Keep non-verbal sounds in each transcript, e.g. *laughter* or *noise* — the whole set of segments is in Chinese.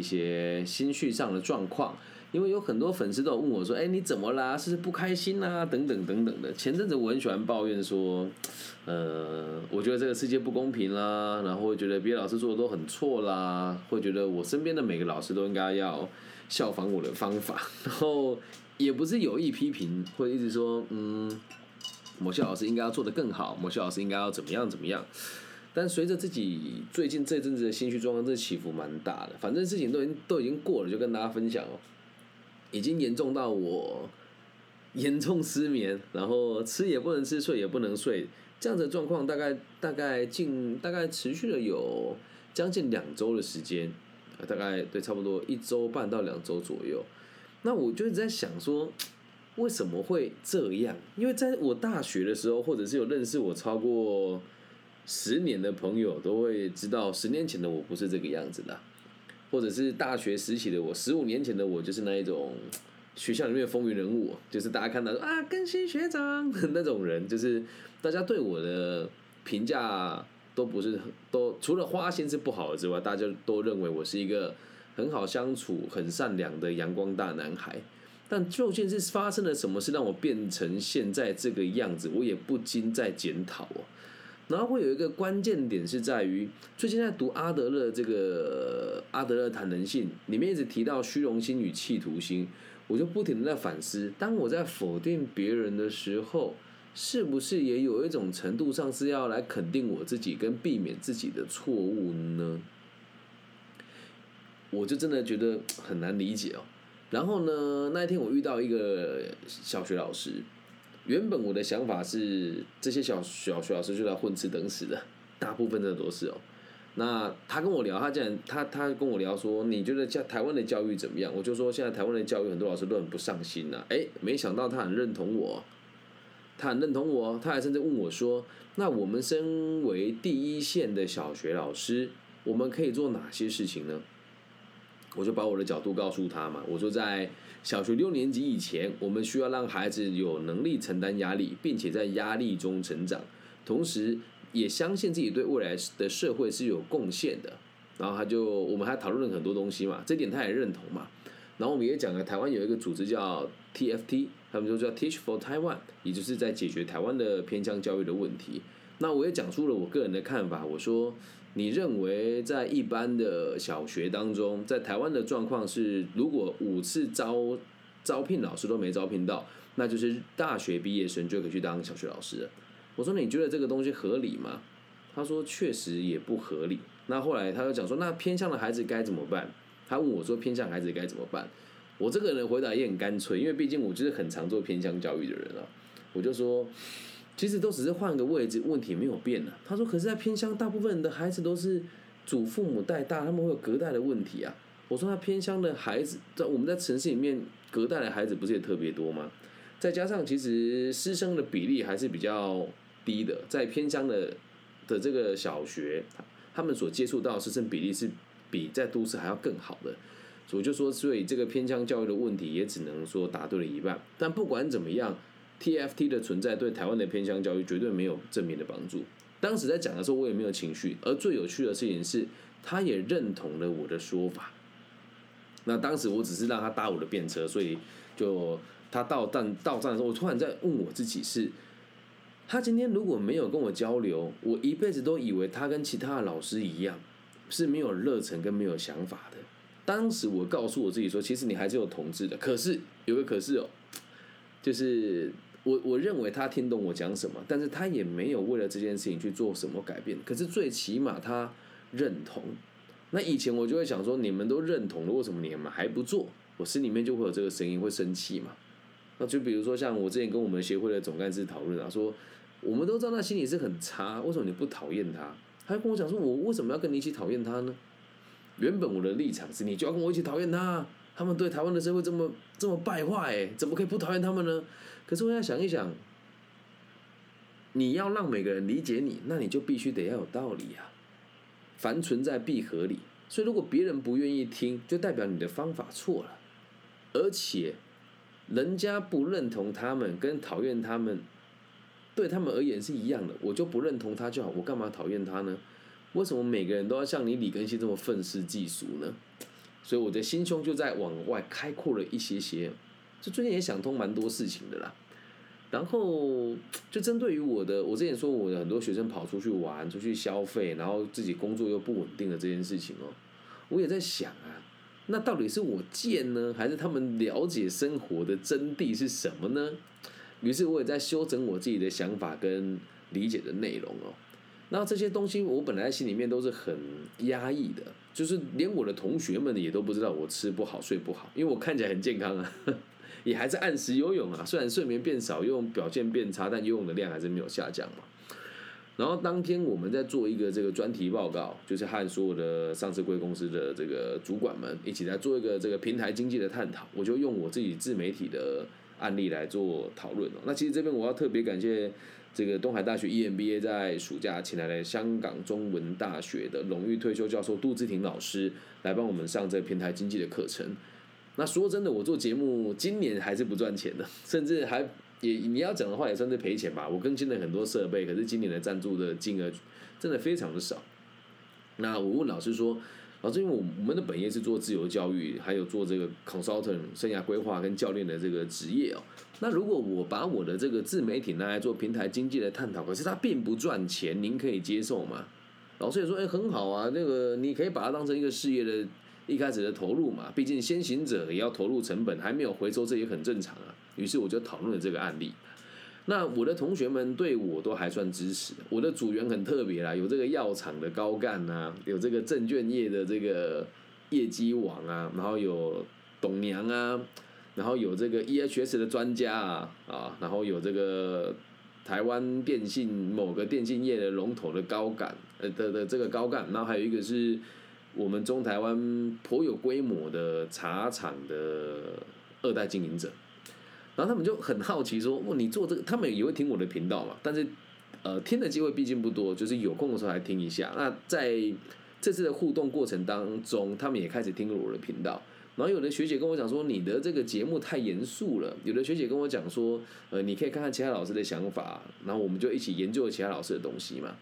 一些心绪上的状况。因为有很多粉丝都问我说：“哎，你怎么啦？是不是不开心啊？等等等等的。”前阵子我很喜欢抱怨说：“呃，我觉得这个世界不公平啦，然后会觉得别的老师做的都很错啦，会觉得我身边的每个老师都应该要效仿我的方法。”然后也不是有意批评，会一直说：“嗯，某些老师应该要做的更好，某些老师应该要怎么样怎么样。”但随着自己最近这阵子的心绪状况，这起伏蛮大的。反正事情都已经都已经过了，就跟大家分享哦。已经严重到我严重失眠，然后吃也不能吃，睡也不能睡，这样的状况大概大概近大概持续了有将近两周的时间，大概对差不多一周半到两周左右。那我就一直在想说，为什么会这样？因为在我大学的时候，或者是有认识我超过十年的朋友，都会知道十年前的我不是这个样子的。或者是大学时期的我，十五年前的我，就是那一种学校里面风云人物，就是大家看到啊，更新学长 *laughs* 那种人，就是大家对我的评价都不是都除了花心是不好的之外，大家都认为我是一个很好相处、很善良的阳光大男孩。但究竟是发生了什么事让我变成现在这个样子，我也不禁在检讨哦。然后会有一个关键点是在于，最近在读阿德勒这个阿德勒谈人性里面一直提到虚荣心与企图心，我就不停的在反思，当我在否定别人的时候，是不是也有一种程度上是要来肯定我自己跟避免自己的错误呢？我就真的觉得很难理解哦。然后呢，那一天我遇到一个小学老师。原本我的想法是，这些小小学老师就来混吃等死的，*laughs* 大部分的都是哦。那他跟我聊，他竟然他他跟我聊说，你觉得教台湾的教育怎么样？我就说现在台湾的教育很多老师都很不上心呐。哎，没想到他很认同我，他很认同我，他还甚至问我说，那我们身为第一线的小学老师，我们可以做哪些事情呢？我就把我的角度告诉他嘛，我说在小学六年级以前，我们需要让孩子有能力承担压力，并且在压力中成长，同时也相信自己对未来的社会是有贡献的。然后他就我们还讨论了很多东西嘛，这点他也认同嘛。然后我们也讲了台湾有一个组织叫 TFT，他们就叫 Teach for Taiwan，也就是在解决台湾的偏向教育的问题。那我也讲出了我个人的看法，我说。你认为在一般的小学当中，在台湾的状况是，如果五次招招聘老师都没招聘到，那就是大学毕业生就可以去当小学老师了。我说你觉得这个东西合理吗？他说确实也不合理。那后来他又讲说，那偏向的孩子该怎么办？他问我说偏向孩子该怎么办？我这个人回答也很干脆，因为毕竟我就是很常做偏向教育的人啊，我就说。其实都只是换个位置，问题没有变呢。他说：“可是，在偏乡，大部分的孩子都是祖父母带大，他们会有隔代的问题啊。”我说：“他偏乡的孩子，在我们在城市里面，隔代的孩子不是也特别多吗？再加上，其实师生的比例还是比较低的，在偏乡的的这个小学，他们所接触到师生比例是比在都市还要更好的。我就说，所以这个偏乡教育的问题，也只能说答对了一半。但不管怎么样。” TFT 的存在对台湾的偏向教育绝对没有正面的帮助。当时在讲的时候，我也没有情绪。而最有趣的事情是，他也认同了我的说法。那当时我只是让他搭我的便车，所以就他到站到站的时候，我突然在问我自己：是，他今天如果没有跟我交流，我一辈子都以为他跟其他的老师一样是没有热忱跟没有想法的。当时我告诉我自己说：其实你还是有同志的。可是有个可是哦，就是。我我认为他听懂我讲什么，但是他也没有为了这件事情去做什么改变。可是最起码他认同。那以前我就会想说，你们都认同了，为什么你们还不做？我心里面就会有这个声音，会生气嘛。那就比如说像我之前跟我们协会的总干事讨论啊，说我们都知道他心里是很差，为什么你不讨厌他？他跟我讲说，我为什么要跟你一起讨厌他呢？原本我的立场是，你就要跟我一起讨厌他。他们对台湾的社会这么这么败坏，怎么可以不讨厌他们呢？可是我要想一想，你要让每个人理解你，那你就必须得要有道理啊。凡存在必合理，所以如果别人不愿意听，就代表你的方法错了。而且，人家不认同他们，跟讨厌他们，对他们而言是一样的。我就不认同他就好，我干嘛讨厌他呢？为什么每个人都要像你李根熙这么愤世嫉俗呢？所以我的心胸就在往外开阔了一些些。就最近也想通蛮多事情的啦。然后就针对于我的，我之前说我的很多学生跑出去玩、出去消费，然后自己工作又不稳定的这件事情哦，我也在想啊，那到底是我贱呢，还是他们了解生活的真谛是什么呢？于是我也在修整我自己的想法跟理解的内容哦。那这些东西我本来心里面都是很压抑的，就是连我的同学们也都不知道我吃不好睡不好，因为我看起来很健康啊。也还是按时游泳啊，虽然睡眠变少，游泳表现变差，但游泳的量还是没有下降嘛。然后当天我们在做一个这个专题报告，就是和所有的上市贵公司的这个主管们一起来做一个这个平台经济的探讨。我就用我自己自媒体的案例来做讨论哦那其实这边我要特别感谢这个东海大学 EMBA 在暑假请来了香港中文大学的荣誉退休教授杜志廷老师来帮我们上这个平台经济的课程。那说真的，我做节目今年还是不赚钱的，甚至还也你要讲的话也算是赔钱吧。我更新了很多设备，可是今年的赞助的金额真的非常的少。那我问老师说，老师，因为我我们的本业是做自由教育，还有做这个 consultant 生涯规划跟教练的这个职业哦。那如果我把我的这个自媒体拿来做平台经济的探讨，可是它并不赚钱，您可以接受吗？老师也说，哎，很好啊，那个你可以把它当成一个事业的。一开始的投入嘛，毕竟先行者也要投入成本，还没有回收，这也很正常啊。于是我就讨论了这个案例。那我的同学们对我都还算支持。我的组员很特别啦，有这个药厂的高干啊，有这个证券业的这个业绩王啊，然后有董娘啊，然后有这个 EHS 的专家啊，啊，然后有这个台湾电信某个电信业的龙头的高干呃的的这个高干，然后还有一个是。我们中台湾颇有规模的茶厂的二代经营者，然后他们就很好奇说：“哦，你做这个，他们也会听我的频道嘛？但是，呃，听的机会毕竟不多，就是有空的时候来听一下。那在这次的互动过程当中，他们也开始听了我的频道。然后有的学姐跟我讲说：你的这个节目太严肃了。有的学姐跟我讲说：呃，你可以看看其他老师的想法。然后我们就一起研究了其他老师的东西嘛。”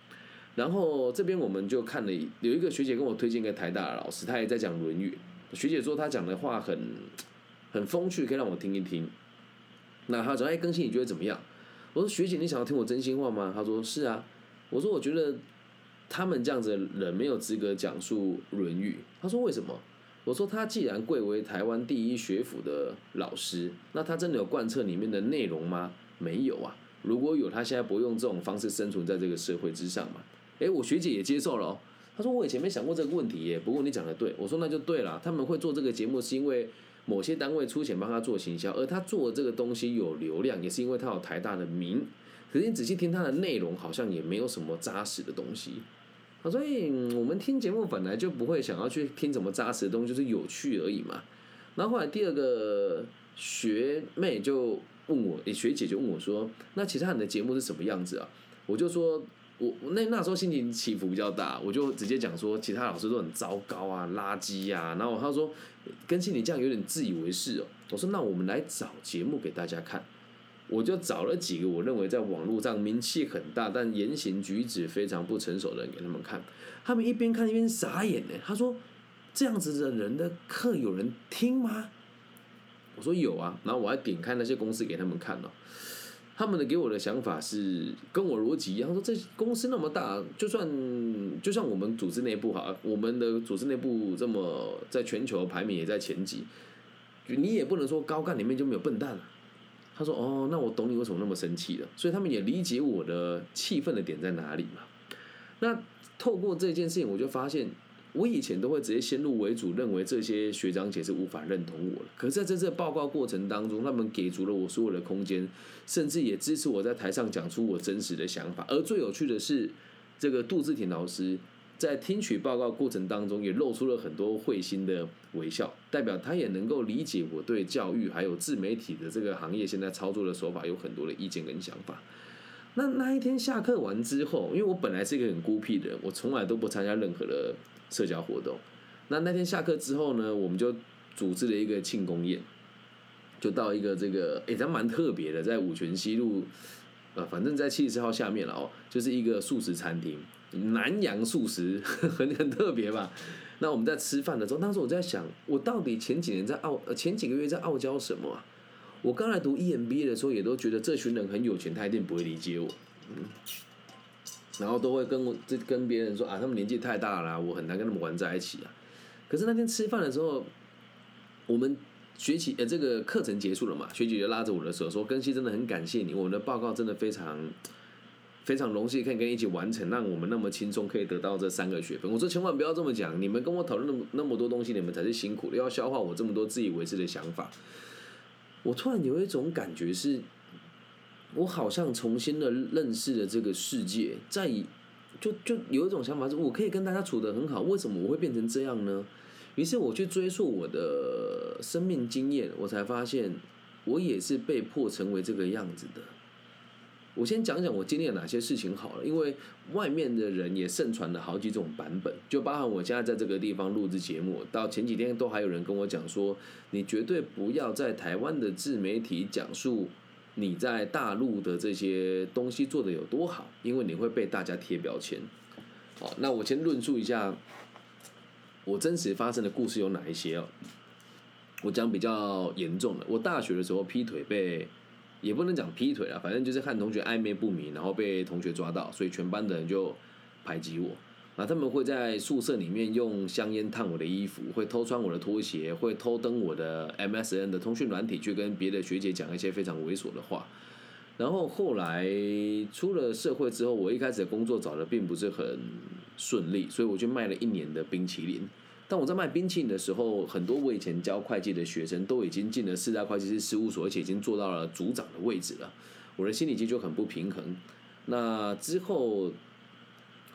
然后这边我们就看了，有一个学姐跟我推荐一个台大的老师，他也在讲《论语》。学姐说他讲的话很很风趣，可以让我听一听。那他说：“哎，更新你觉得怎么样？”我说：“学姐，你想要听我真心话吗？”他说：“是啊。”我说：“我觉得他们这样子的人没有资格讲述《论语》。”他说：“为什么？”我说：“他既然贵为台湾第一学府的老师，那他真的有贯彻里面的内容吗？没有啊。如果有，他现在不用这种方式生存在这个社会之上嘛？”哎，我学姐也接受了哦。她说我以前没想过这个问题耶，不过你讲的对。我说那就对了。他们会做这个节目是因为某些单位出钱帮他做行销，而他做这个东西有流量，也是因为他有台大的名。可是你仔细听他的内容，好像也没有什么扎实的东西。所：“以我们听节目本来就不会想要去听什么扎实的东西，就是有趣而已嘛。”然后后来第二个学妹就问我，学姐就问我说：“那其他人的节目是什么样子啊？”我就说。我那那时候心情起伏比较大，我就直接讲说其他老师都很糟糕啊，垃圾呀。然后他说跟心理这样有点自以为是哦。我说那我们来找节目给大家看，我就找了几个我认为在网络上名气很大，但言行举止非常不成熟的人给他们看。他们一边看一边傻眼呢。他说这样子的人的课有人听吗？我说有啊。然后我还点开那些公司给他们看了。他们的给我的想法是跟我逻辑一样，说这公司那么大，就算就像我们组织内部哈，我们的组织内部这么在全球排名也在前几，你也不能说高干里面就没有笨蛋他说哦，那我懂你为什么那么生气了，所以他们也理解我的气愤的点在哪里嘛。那透过这件事情，我就发现。我以前都会直接先入为主，认为这些学长姐是无法认同我的。可是在这次报告过程当中，他们给足了我所有的空间，甚至也支持我在台上讲出我真实的想法。而最有趣的是，这个杜志廷老师在听取报告过程当中，也露出了很多会心的微笑，代表他也能够理解我对教育还有自媒体的这个行业现在操作的手法有很多的意见跟想法。那那一天下课完之后，因为我本来是一个很孤僻的人，我从来都不参加任何的社交活动。那那天下课之后呢，我们就组织了一个庆功宴，就到一个这个，哎，它蛮特别的，在五泉西路，呃，反正在七十四号下面了哦，就是一个素食餐厅，南洋素食，*laughs* 很很特别吧。那我们在吃饭的时候，当时我在想，我到底前几年在傲，前几个月在傲娇什么啊？我刚来读 EMBA 的时候，也都觉得这群人很有钱，他一定不会理解我，然后都会跟我这跟别人说啊，他们年纪太大了，我很难跟他们玩在一起啊。可是那天吃饭的时候，我们学期呃这个课程结束了嘛，学姐就拉着我的手说：“根西真的很感谢你，我们的报告真的非常非常荣幸可以跟你一起完成，让我们那么轻松可以得到这三个学分。”我说：“千万不要这么讲，你们跟我讨论那么那么多东西，你们才是辛苦的，要消化我这么多自以为是的想法。”我突然有一种感觉是，我好像重新的认识了这个世界，在就就有一种想法是，我可以跟大家处得很好，为什么我会变成这样呢？于是我去追溯我的生命经验，我才发现我也是被迫成为这个样子的。我先讲讲我经历了哪些事情好了，因为外面的人也盛传了好几种版本，就包含我现在在这个地方录制节目，到前几天都还有人跟我讲说，你绝对不要在台湾的自媒体讲述你在大陆的这些东西做的有多好，因为你会被大家贴标签。好，那我先论述一下我真实发生的故事有哪一些哦。我讲比较严重的，我大学的时候劈腿被。也不能讲劈腿啊，反正就是和同学暧昧不明，然后被同学抓到，所以全班的人就排挤我。那他们会在宿舍里面用香烟烫我的衣服，会偷穿我的拖鞋，会偷登我的 MSN 的通讯软体，去跟别的学姐讲一些非常猥琐的话。然后后来出了社会之后，我一开始的工作找的并不是很顺利，所以我就卖了一年的冰淇淋。但我在卖冰淇淋的时候，很多我以前教会计的学生都已经进了四大会计师事务所，而且已经做到了组长的位置了。我的心理实就很不平衡。那之后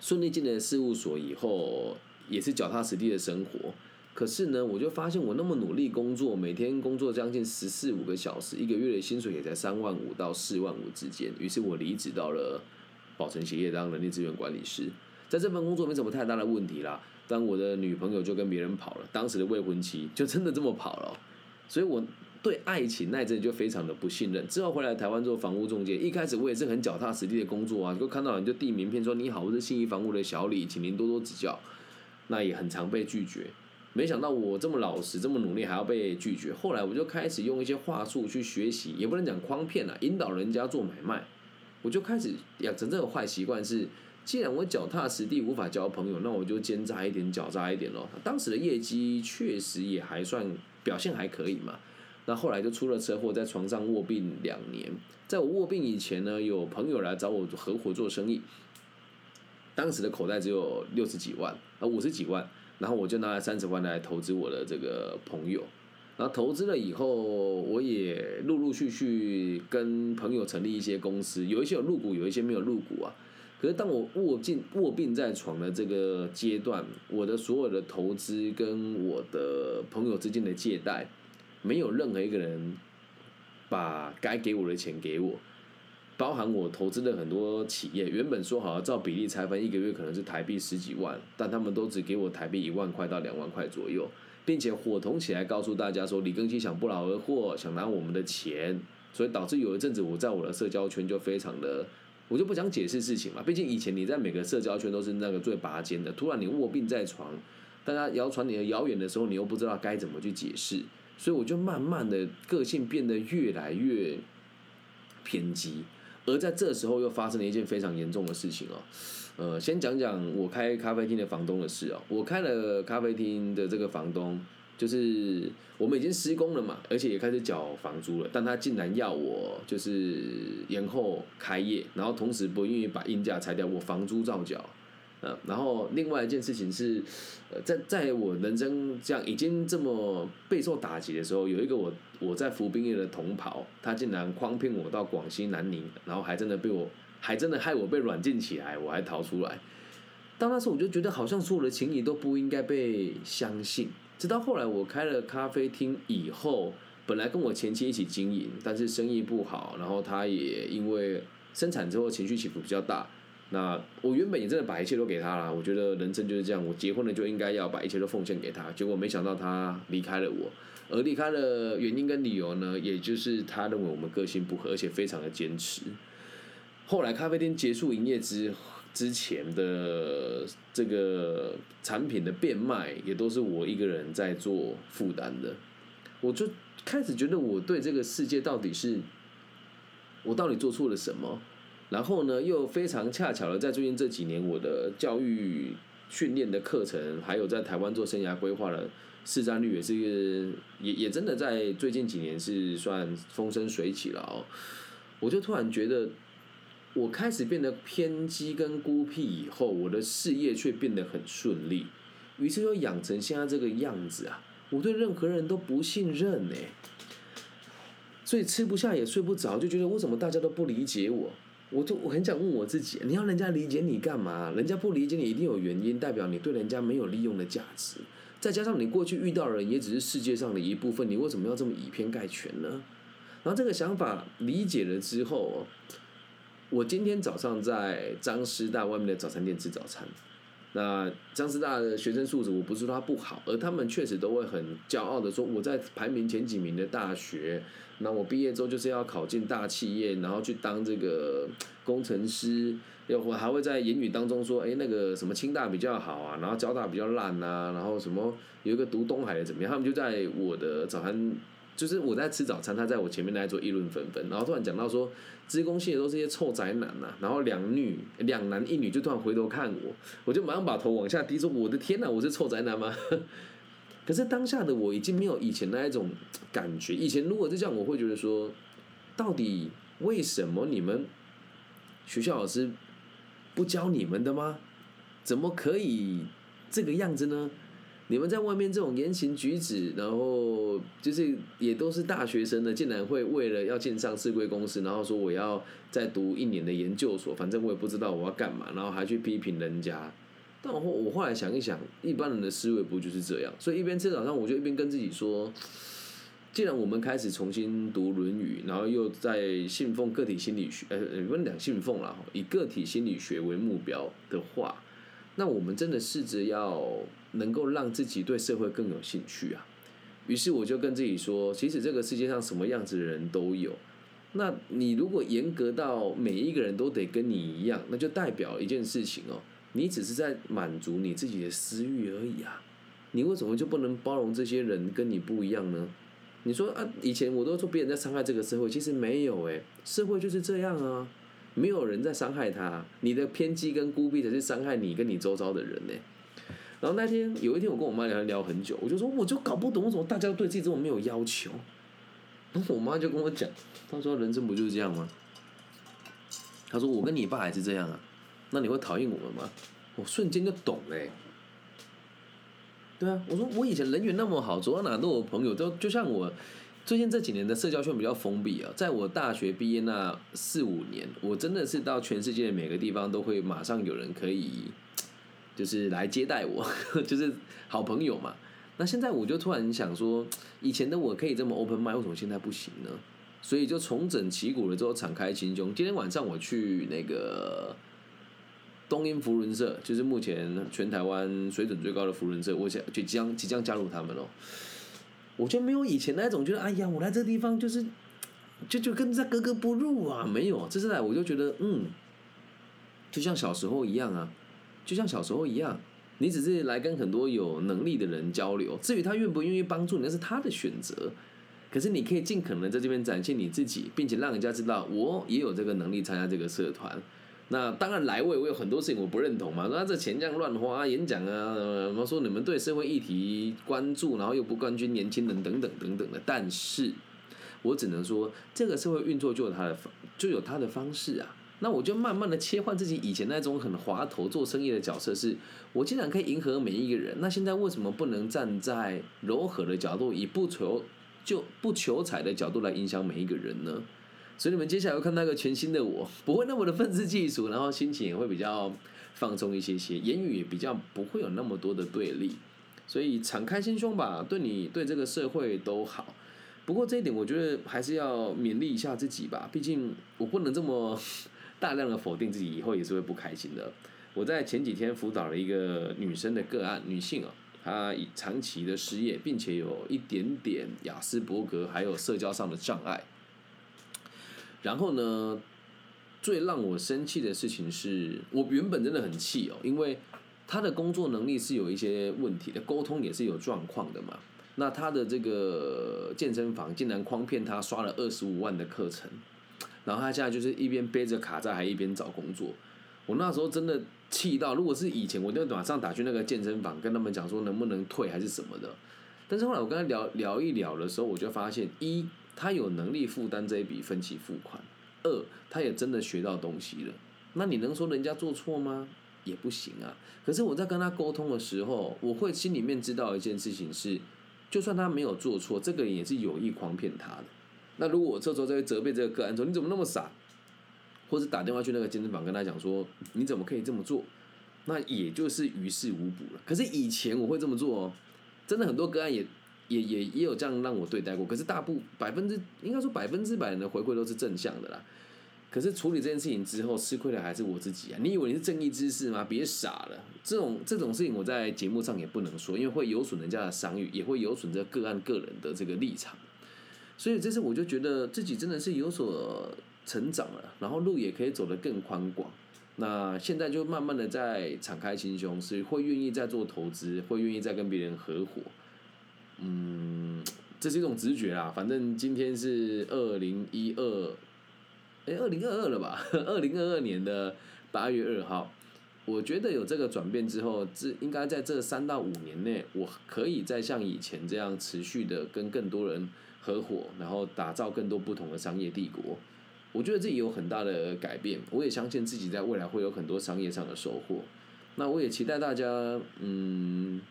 顺利进了事务所以后，也是脚踏实地的生活。可是呢，我就发现我那么努力工作，每天工作将近十四五个小时，一个月的薪水也在三万五到四万五之间。于是我离职到了宝成鞋业当人力资源管理师，在这份工作没什么太大的问题啦。当我的女朋友就跟别人跑了，当时的未婚妻就真的这么跑了，所以我对爱情那阵就非常的不信任。之后回来台湾做房屋中介，一开始我也是很脚踏实地的工作啊，就看到人就递名片说你好，我是信义房屋的小李，请您多多指教。那也很常被拒绝，没想到我这么老实这么努力还要被拒绝。后来我就开始用一些话术去学习，也不能讲诓骗啊，引导人家做买卖。我就开始养成这个坏习惯是。既然我脚踏实地无法交朋友，那我就奸诈一点、狡诈一点咯。当时的业绩确实也还算表现还可以嘛。那后来就出了车祸，在床上卧病两年。在我卧病以前呢，有朋友来找我合伙做生意。当时的口袋只有六十几万啊，五十几万，然后我就拿了三十万来投资我的这个朋友。然后投资了以后，我也陆陆续续跟朋友成立一些公司，有一些有入股，有一些没有入股啊。可是当我卧进卧病在床的这个阶段，我的所有的投资跟我的朋友之间的借贷，没有任何一个人把该给我的钱给我，包含我投资的很多企业，原本说好要照比例拆分，一个月可能是台币十几万，但他们都只给我台币一万块到两万块左右，并且伙同起来告诉大家说李庚希想不劳而获，想拿我们的钱，所以导致有一阵子我在我的社交圈就非常的。我就不想解释事情嘛，毕竟以前你在每个社交圈都是那个最拔尖的，突然你卧病在床，大家谣传你的谣言的时候，你又不知道该怎么去解释，所以我就慢慢的个性变得越来越偏激，而在这时候又发生了一件非常严重的事情哦，呃，先讲讲我开咖啡厅的房东的事哦，我开了咖啡厅的这个房东。就是我们已经施工了嘛，而且也开始缴房租了，但他竟然要我就是延后开业，然后同时不愿意把硬价拆掉，我房租照缴。呃，然后另外一件事情是，呃，在在我人生这样已经这么备受打击的时候，有一个我我在服兵役的同袍，他竟然诓骗我到广西南宁，然后还真的被我，还真的害我被软禁起来，我还逃出来。到那时候我就觉得好像所有的情谊都不应该被相信。直到后来我开了咖啡厅以后，本来跟我前妻一起经营，但是生意不好，然后他也因为生产之后情绪起伏比较大。那我原本也真的把一切都给他了，我觉得人生就是这样，我结婚了就应该要把一切都奉献给他。结果没想到他离开了我，而离开的原因跟理由呢，也就是他认为我们个性不合，而且非常的坚持。后来咖啡厅结束营业之之前的这个产品的变卖，也都是我一个人在做负担的。我就开始觉得我对这个世界到底是，我到底做错了什么？然后呢，又非常恰巧的在最近这几年，我的教育训练的课程，还有在台湾做生涯规划的市占率，也是也也真的在最近几年是算风生水起了哦。我就突然觉得。我开始变得偏激跟孤僻以后，我的事业却变得很顺利，于是就养成现在这个样子啊！我对任何人都不信任呢，所以吃不下也睡不着，就觉得为什么大家都不理解我？我就我很想问我自己：你要人家理解你干嘛？人家不理解你一定有原因，代表你对人家没有利用的价值。再加上你过去遇到的人也只是世界上的一部分，你为什么要这么以偏概全呢？然后这个想法理解了之后。我今天早上在张师大外面的早餐店吃早餐。那江师大的学生素质，我不是说他不好，而他们确实都会很骄傲的说，我在排名前几名的大学，那我毕业之后就是要考进大企业，然后去当这个工程师。要我还会在言语当中说，哎，那个什么清大比较好啊，然后交大比较烂啊，然后什么有一个读东海的怎么样？他们就在我的早餐。就是我在吃早餐，他在我前面那桌议论纷纷，然后突然讲到说，职工系的都是些臭宅男呐，然后两女两男一女就突然回头看我，我就马上把头往下低说，我的天呐，我是臭宅男吗？*laughs* 可是当下的我已经没有以前那一种感觉，以前如果是这样，我会觉得说，到底为什么你们学校老师不教你们的吗？怎么可以这个样子呢？你们在外面这种言行举止，然后就是也都是大学生的，竟然会为了要进上市贵公司，然后说我要再读一年的研究所，反正我也不知道我要干嘛，然后还去批评人家。但我我后来想一想，一般人的思维不就是这样？所以一边吃早餐，我就一边跟自己说，既然我们开始重新读《论语》，然后又在信奉个体心理学，呃，不能讲信奉了，以个体心理学为目标的话。那我们真的试着要能够让自己对社会更有兴趣啊。于是我就跟自己说，其实这个世界上什么样子的人都有。那你如果严格到每一个人都得跟你一样，那就代表一件事情哦，你只是在满足你自己的私欲而已啊。你为什么就不能包容这些人跟你不一样呢？你说啊，以前我都说别人在伤害这个社会，其实没有诶，社会就是这样啊。没有人在伤害他，你的偏激跟孤僻才是伤害你跟你周遭的人呢。然后那天有一天，我跟我妈聊聊很久，我就说，我就搞不懂为什么大家对自己这么没有要求。然后我妈就跟我讲，她说人生不就是这样吗？她说我跟你爸还是这样啊，那你会讨厌我们吗？我瞬间就懂嘞。对啊，我说我以前人缘那么好，走到哪都有朋友，都就像我。最近这几年的社交圈比较封闭啊，在我大学毕业那四五年，我真的是到全世界每个地方都会马上有人可以，就是来接待我，*laughs* 就是好朋友嘛。那现在我就突然想说，以前的我可以这么 open mind，为什么现在不行呢？所以就重整旗鼓了之后，敞开心胸。今天晚上我去那个东英福伦社，就是目前全台湾水准最高的福伦社，我想就将即将加入他们喽。我就没有以前那种觉得，哎呀，我来这地方就是，就就跟在格格不入啊，没有，这次来我就觉得，嗯，就像小时候一样啊，就像小时候一样，你只是来跟很多有能力的人交流，至于他愿不愿意帮助你，那是他的选择，可是你可以尽可能在这边展现你自己，并且让人家知道我也有这个能力参加这个社团。那当然来位，我有很多事情我不认同嘛。那这钱这样乱花，演讲啊，什么说你们对社会议题关注，然后又不关心年轻人等等等等的。但是，我只能说，这个社会运作就有它的方，就有它的方式啊。那我就慢慢的切换自己以前那种很滑头做生意的角色，是我竟然可以迎合每一个人。那现在为什么不能站在柔和的角度，以不求就不求财的角度来影响每一个人呢？所以你们接下来会看到一个全新的我，不会那么的愤世嫉俗，然后心情也会比较放松一些些，言语也比较不会有那么多的对立，所以敞开心胸吧，对你对这个社会都好。不过这一点我觉得还是要勉励一下自己吧，毕竟我不能这么大量的否定自己，以后也是会不开心的。我在前几天辅导了一个女生的个案，女性哦，她长期的失业，并且有一点点雅斯伯格，还有社交上的障碍。然后呢，最让我生气的事情是，我原本真的很气哦，因为她的工作能力是有一些问题的，沟通也是有状况的嘛。那他的这个健身房竟然诓骗他刷了二十五万的课程，然后他现在就是一边背着卡债，还一边找工作。我那时候真的气到，如果是以前，我就马上打去那个健身房，跟他们讲说能不能退还是什么的。但是后来我跟他聊聊一聊的时候，我就发现，一他有能力负担这一笔分期付款，二他也真的学到东西了。那你能说人家做错吗？也不行啊。可是我在跟他沟通的时候，我会心里面知道一件事情是。就算他没有做错，这个人也是有意诓骗他的。那如果我这时候在责备这个个案说你怎么那么傻，或者打电话去那个健身房跟他讲说你怎么可以这么做，那也就是于事无补了。可是以前我会这么做哦，真的很多个案也也也也有这样让我对待过。可是大部百分之应该说百分之百的回馈都是正向的啦。可是处理这件事情之后，吃亏的还是我自己啊！你以为你是正义之士吗？别傻了，这种这种事情我在节目上也不能说，因为会有损人家的商誉，也会有损这个案个人的这个立场。所以这次我就觉得自己真的是有所成长了，然后路也可以走得更宽广。那现在就慢慢的在敞开心胸，是会愿意再做投资，会愿意再跟别人合伙。嗯，这是一种直觉啦。反正今天是二零一二。哎，二零二二了吧？*laughs* 二零二二年的八月二号，我觉得有这个转变之后，这应该在这三到五年内，我可以再像以前这样持续的跟更多人合伙，然后打造更多不同的商业帝国。我觉得这也有很大的改变，我也相信自己在未来会有很多商业上的收获。那我也期待大家，嗯，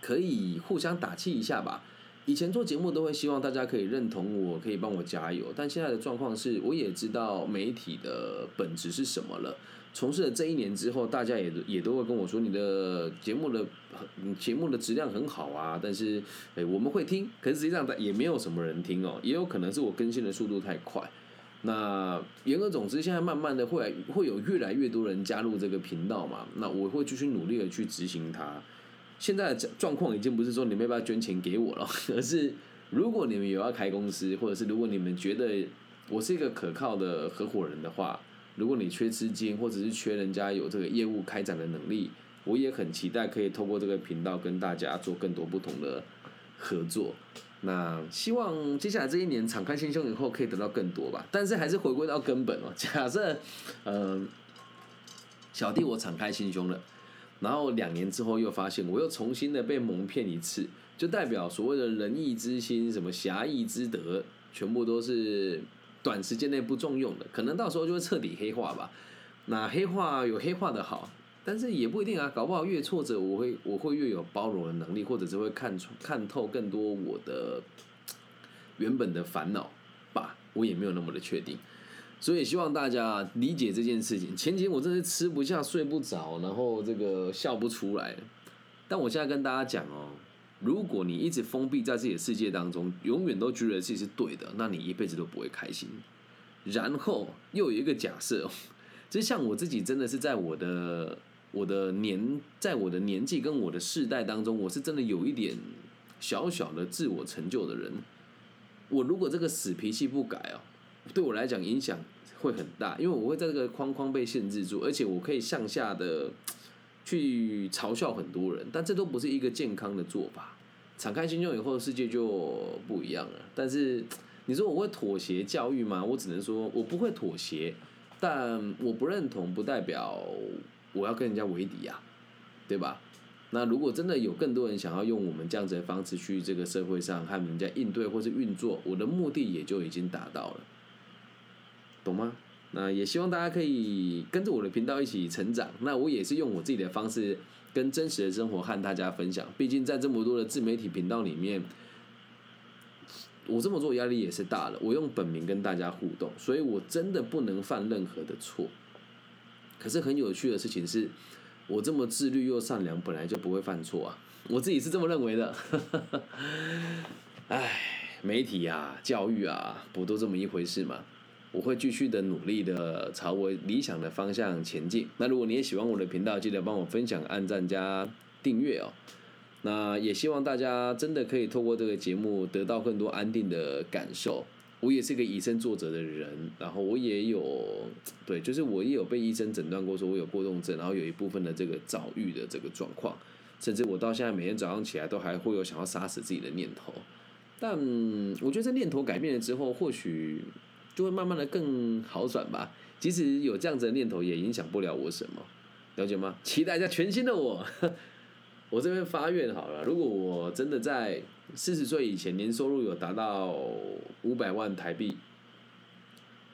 可以互相打气一下吧。以前做节目都会希望大家可以认同我，可以帮我加油。但现在的状况是，我也知道媒体的本质是什么了。从事了这一年之后，大家也也都会跟我说，你的节目的节目的质量很好啊。但是，哎，我们会听，可是实际上也没有什么人听哦。也有可能是我更新的速度太快。那言而总之，现在慢慢的会会有越来越多人加入这个频道嘛。那我会继续努力的去执行它。现在的状况已经不是说你们要不要捐钱给我了，*laughs* 而是如果你们有要开公司，或者是如果你们觉得我是一个可靠的合伙人的话，如果你缺资金，或者是缺人家有这个业务开展的能力，我也很期待可以透过这个频道跟大家做更多不同的合作。那希望接下来这一年敞开心胸以后可以得到更多吧，但是还是回归到根本哦。*laughs* 假设，嗯，小弟我敞开心胸了。然后两年之后又发现，我又重新的被蒙骗一次，就代表所谓的仁义之心、什么侠义之德，全部都是短时间内不重用的，可能到时候就会彻底黑化吧。那黑化有黑化的好，但是也不一定啊，搞不好越挫折，我会我会越有包容的能力，或者是会看出看透更多我的原本的烦恼吧，我也没有那么的确定。所以希望大家理解这件事情。前几天我真是吃不下、睡不着，然后这个笑不出来。但我现在跟大家讲哦，如果你一直封闭在自己的世界当中，永远都觉得自己是对的，那你一辈子都不会开心。然后又有一个假设，就像我自己真的是在我的我的年，在我的年纪跟我的世代当中，我是真的有一点小小的自我成就的人。我如果这个死脾气不改哦。对我来讲影响会很大，因为我会在这个框框被限制住，而且我可以向下的去嘲笑很多人，但这都不是一个健康的做法。敞开心胸以后，世界就不一样了。但是你说我会妥协教育吗？我只能说我不会妥协，但我不认同不代表我要跟人家为敌啊，对吧？那如果真的有更多人想要用我们这样子的方式去这个社会上和人家应对或是运作，我的目的也就已经达到了。懂吗？那也希望大家可以跟着我的频道一起成长。那我也是用我自己的方式，跟真实的生活和大家分享。毕竟在这么多的自媒体频道里面，我这么做压力也是大了。我用本名跟大家互动，所以我真的不能犯任何的错。可是很有趣的事情是，我这么自律又善良，本来就不会犯错啊。我自己是这么认为的。*laughs* 唉，媒体啊，教育啊，不都这么一回事吗？我会继续的努力的朝我理想的方向前进。那如果你也喜欢我的频道，记得帮我分享、按赞加订阅哦。那也希望大家真的可以透过这个节目得到更多安定的感受。我也是个以身作则的人，然后我也有对，就是我也有被医生诊断过说我有过动症，然后有一部分的这个早愈的这个状况，甚至我到现在每天早上起来都还会有想要杀死自己的念头。但我觉得这念头改变了之后，或许就会慢慢的更好转吧。即使有这样子的念头，也影响不了我什么，了解吗？期待一下全新的我。*laughs* 我这边发愿好了，如果我真的在四十岁以前年收入有达到五百万台币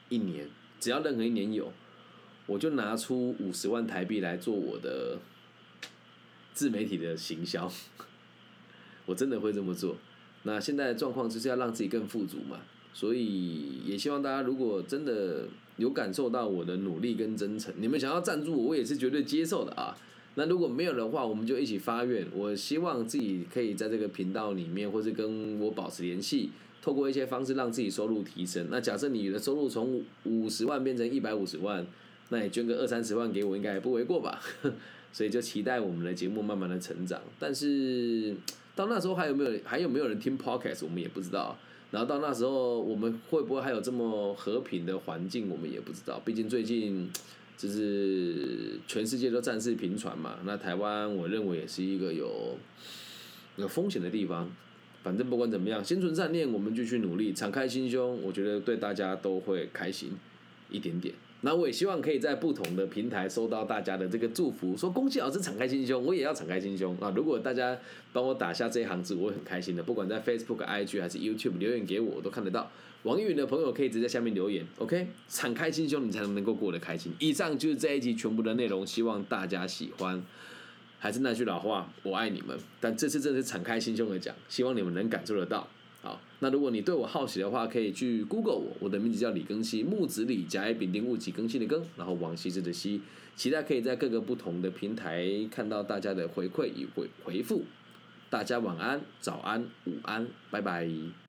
一年，只要任何一年有，我就拿出五十万台币来做我的自媒体的行销。*laughs* 我真的会这么做。那现在的状况就是要让自己更富足嘛，所以也希望大家如果真的有感受到我的努力跟真诚，你们想要赞助我，我也是绝对接受的啊。那如果没有的话，我们就一起发愿。我希望自己可以在这个频道里面，或是跟我保持联系，透过一些方式让自己收入提升。那假设你的收入从五十万变成一百五十万，那你捐个二三十万给我，应该也不为过吧？*laughs* 所以就期待我们的节目慢慢的成长。但是。到那时候还有没有还有没有人听 podcast，我们也不知道。然后到那时候我们会不会还有这么和平的环境，我们也不知道。毕竟最近就是全世界都战事频传嘛，那台湾我认为也是一个有有风险的地方。反正不管怎么样，心存善念，我们就去努力，敞开心胸，我觉得对大家都会开心一点点。那我也希望可以在不同的平台收到大家的这个祝福，说恭喜老师敞开心胸，我也要敞开心胸啊！如果大家帮我打下这一行字，我会很开心的。不管在 Facebook、IG 还是 YouTube 留言给我，我都看得到。网易云的朋友可以直接在下面留言，OK？敞开心胸，你才能能够过得开心。以上就是这一集全部的内容，希望大家喜欢。还是那句老话，我爱你们。但这次真的是敞开心胸的讲，希望你们能感受得到。好，那如果你对我好奇的话，可以去 Google 我，我的名字叫李更新，木子李，甲乙丙丁戊己更新的更，然后王羲之的羲，期待可以在各个不同的平台看到大家的回馈与回回复。大家晚安、早安、午安，拜拜。